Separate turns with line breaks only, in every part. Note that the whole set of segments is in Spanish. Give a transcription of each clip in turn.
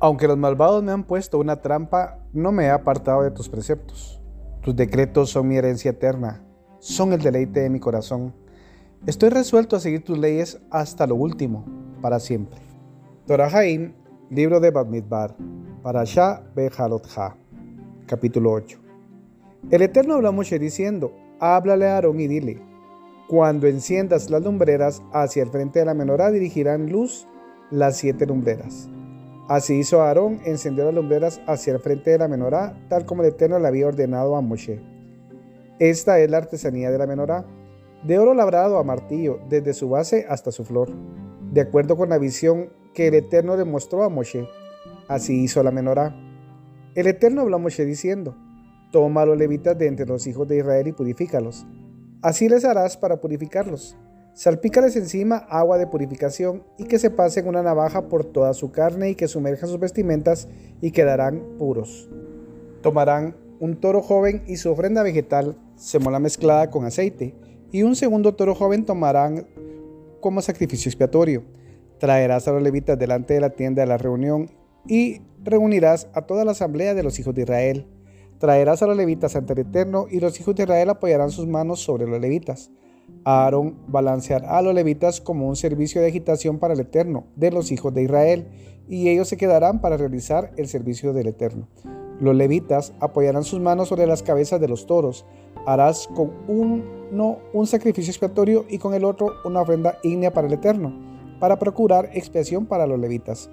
Aunque los malvados me han puesto una trampa, no me he apartado de tus preceptos. Tus decretos son mi herencia eterna, son el deleite de mi corazón. Estoy resuelto a seguir tus leyes hasta lo último, para siempre. Torahaim, libro de Bamidbar, Parashah Bejalotha, capítulo 8. El Eterno habló a Moshe diciendo: Háblale a Aarón y dile: Cuando enciendas las lumbreras hacia el frente de la menorá, dirigirán luz las siete lumbreras. Así hizo Aarón, encendió las lumbreras hacia el frente de la menorá, tal como el Eterno le había ordenado a Moshe. Esta es la artesanía de la menorá, de oro labrado a martillo, desde su base hasta su flor, de acuerdo con la visión que el Eterno le mostró a Moshe. Así hizo la menorá. El Eterno habló a Moshe diciendo, Toma a los levitas de entre los hijos de Israel y purifícalos. Así les harás para purificarlos Salpícales encima agua de purificación y que se pasen una navaja por toda su carne y que sumerjan sus vestimentas y quedarán puros. Tomarán un toro joven y su ofrenda vegetal, semola mezclada con aceite, y un segundo toro joven tomarán como sacrificio expiatorio. Traerás a los levitas delante de la tienda de la reunión y reunirás a toda la asamblea de los hijos de Israel. Traerás a los levitas ante el Eterno y los hijos de Israel apoyarán sus manos sobre los levitas. Aarón balanceará a los levitas como un servicio de agitación para el Eterno de los hijos de Israel, y ellos se quedarán para realizar el servicio del Eterno. Los levitas apoyarán sus manos sobre las cabezas de los toros. Harás con uno un sacrificio expiatorio y con el otro una ofrenda ígnea para el Eterno, para procurar expiación para los levitas.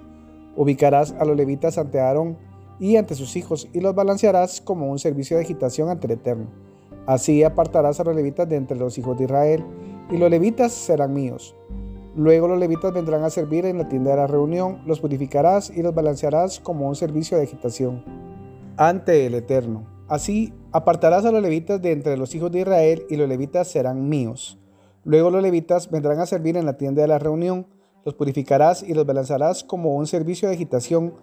Ubicarás a los levitas ante Aarón y ante sus hijos y los balancearás como un servicio de agitación ante el Eterno. Así apartarás a los levitas de entre los hijos de Israel, y los levitas serán míos. Luego los levitas vendrán a servir en la tienda de la reunión, los purificarás y los balancearás como un servicio de agitación ante el Eterno. Así apartarás a los levitas de entre los hijos de Israel y los levitas serán míos. Luego los levitas vendrán a servir en la tienda de la reunión, los purificarás y los balancearás como un servicio de agitación,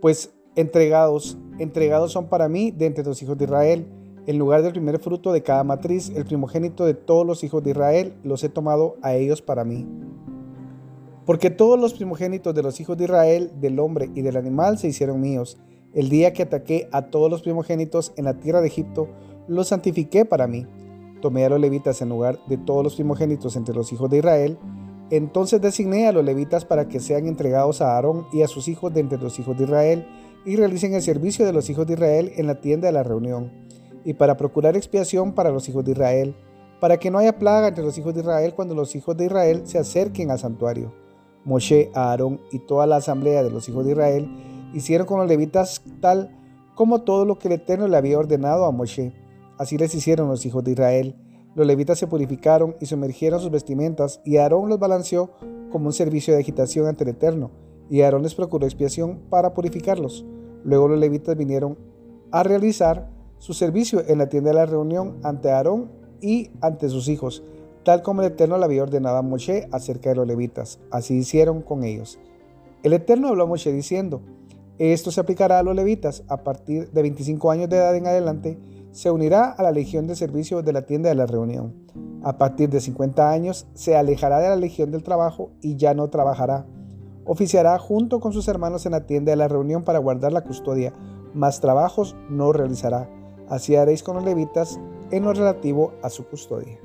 pues entregados, entregados son para mí de entre los hijos de Israel en lugar del primer fruto de cada matriz, el primogénito de todos los hijos de Israel, los he tomado a ellos para mí. Porque todos los primogénitos de los hijos de Israel, del hombre y del animal, se hicieron míos. El día que ataqué a todos los primogénitos en la tierra de Egipto, los santifiqué para mí. Tomé a los levitas en lugar de todos los primogénitos entre los hijos de Israel. Entonces designé a los levitas para que sean entregados a Aarón y a sus hijos de entre los hijos de Israel y realicen el servicio de los hijos de Israel en la tienda de la reunión y para procurar expiación para los hijos de Israel, para que no haya plaga entre los hijos de Israel cuando los hijos de Israel se acerquen al santuario. Moshe, Aarón y toda la asamblea de los hijos de Israel hicieron con los levitas tal como todo lo que el Eterno le había ordenado a Moshe. Así les hicieron los hijos de Israel. Los levitas se purificaron y sumergieron sus vestimentas, y Aarón los balanceó como un servicio de agitación ante el Eterno, y Aarón les procuró expiación para purificarlos. Luego los levitas vinieron a realizar su servicio en la tienda de la reunión ante Aarón y ante sus hijos, tal como el Eterno le había ordenado a Moshe acerca de los levitas. Así hicieron con ellos. El Eterno habló a Moshe diciendo, esto se aplicará a los levitas a partir de 25 años de edad en adelante, se unirá a la legión de servicio de la tienda de la reunión. A partir de 50 años se alejará de la legión del trabajo y ya no trabajará. Oficiará junto con sus hermanos en la tienda de la reunión para guardar la custodia, más trabajos no realizará Así haréis con los levitas en lo relativo a su custodia.